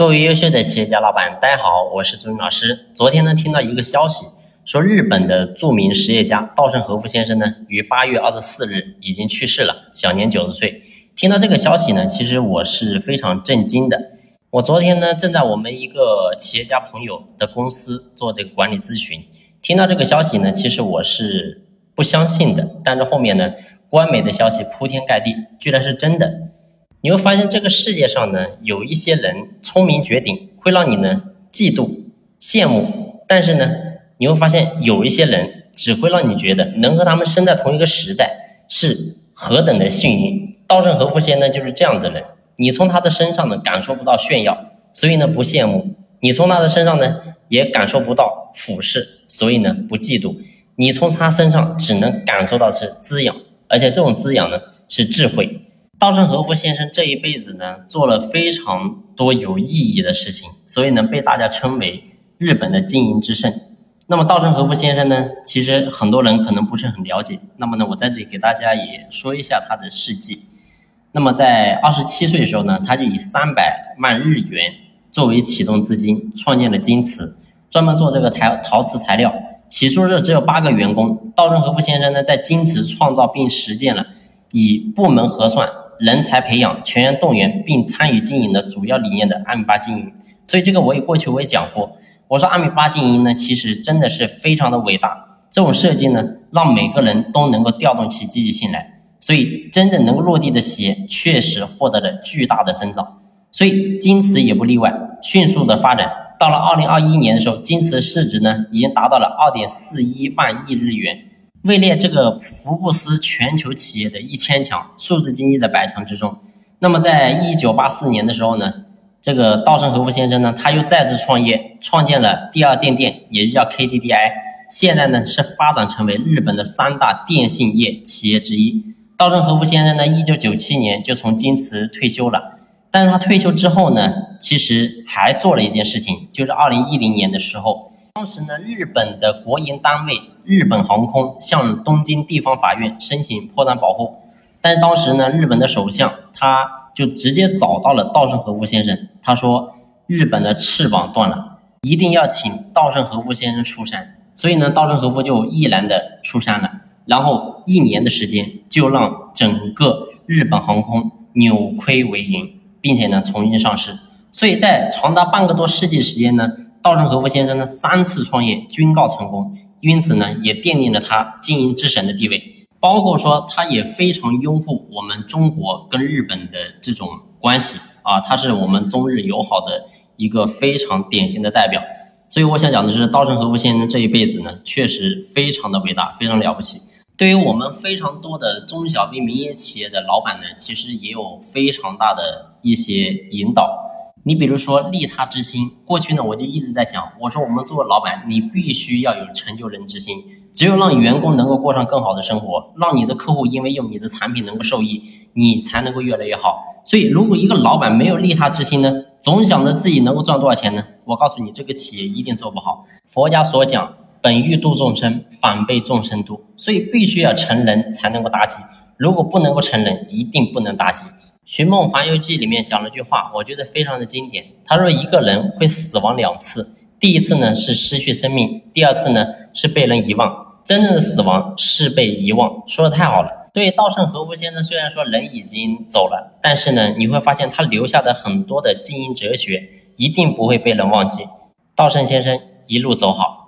各位优秀的企业家老板，大家好，我是朱云老师。昨天呢，听到一个消息，说日本的著名实业家稻盛和夫先生呢，于八月二十四日已经去世了，享年九十岁。听到这个消息呢，其实我是非常震惊的。我昨天呢，正在我们一个企业家朋友的公司做这个管理咨询，听到这个消息呢，其实我是不相信的。但是后面呢，官媒的消息铺天盖地，居然是真的。你会发现这个世界上呢，有一些人聪明绝顶，会让你呢嫉妒、羡慕；但是呢，你会发现有一些人只会让你觉得能和他们生在同一个时代是何等的幸运。稻盛和夫先生就是这样的人，你从他的身上呢感受不到炫耀，所以呢不羡慕；你从他的身上呢也感受不到俯视，所以呢不嫉妒；你从他身上只能感受到是滋养，而且这种滋养呢是智慧。稻盛和夫先生这一辈子呢，做了非常多有意义的事情，所以呢，被大家称为日本的经营之圣。那么，稻盛和夫先生呢，其实很多人可能不是很了解。那么呢，我在这里给大家也说一下他的事迹。那么，在二十七岁的时候呢，他就以三百万日元作为启动资金，创建了京瓷，专门做这个陶陶瓷材料。起初是只有八个员工。稻盛和夫先生呢，在京瓷创造并实践了以部门核算。人才培养、全员动员并参与经营的主要理念的阿米巴经营，所以这个我也过去我也讲过。我说阿米巴经营呢，其实真的是非常的伟大。这种设计呢，让每个人都能够调动起积极性来，所以真正能够落地的企业确实获得了巨大的增长。所以京瓷也不例外，迅速的发展。到了二零二一年的时候，京瓷市值呢已经达到了二点四一万亿日元。位列这个福布斯全球企业的一千强、数字经济的百强之中。那么，在一九八四年的时候呢，这个稻盛和夫先生呢，他又再次创业，创建了第二电电，也就叫 KDDI。现在呢，是发展成为日本的三大电信业企业之一。稻盛和夫先生呢，一九九七年就从京瓷退休了。但是他退休之后呢，其实还做了一件事情，就是二零一零年的时候。当时呢，日本的国营单位日本航空向东京地方法院申请破产保护，但当时呢，日本的首相他就直接找到了稻盛和夫先生，他说日本的翅膀断了，一定要请稻盛和夫先生出山，所以呢，稻盛和夫就毅然的出山了，然后一年的时间就让整个日本航空扭亏为盈，并且呢重新上市，所以在长达半个多世纪时间呢。稻盛和夫先生呢三次创业均告成功，因此呢也奠定了他经营之神的地位。包括说他也非常拥护我们中国跟日本的这种关系啊，他是我们中日友好的一个非常典型的代表。所以我想讲的是，稻盛和夫先生这一辈子呢确实非常的伟大，非常了不起。对于我们非常多的中小微民营企业的老板呢，其实也有非常大的一些引导。你比如说利他之心，过去呢我就一直在讲，我说我们作为老板，你必须要有成就人之心，只有让员工能够过上更好的生活，让你的客户因为用你的产品能够受益，你才能够越来越好。所以，如果一个老板没有利他之心呢，总想着自己能够赚多少钱呢？我告诉你，这个企业一定做不好。佛家所讲，本欲度众生，反被众生度，所以必须要成人才能够达己。如果不能够成人，一定不能达己。《寻梦环游记》里面讲了句话，我觉得非常的经典。他说：“一个人会死亡两次，第一次呢是失去生命，第二次呢是被人遗忘。真正的死亡是被遗忘。”说的太好了。对稻盛和夫先生，虽然说人已经走了，但是呢，你会发现他留下的很多的经营哲学一定不会被人忘记。稻盛先生一路走好。